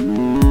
Música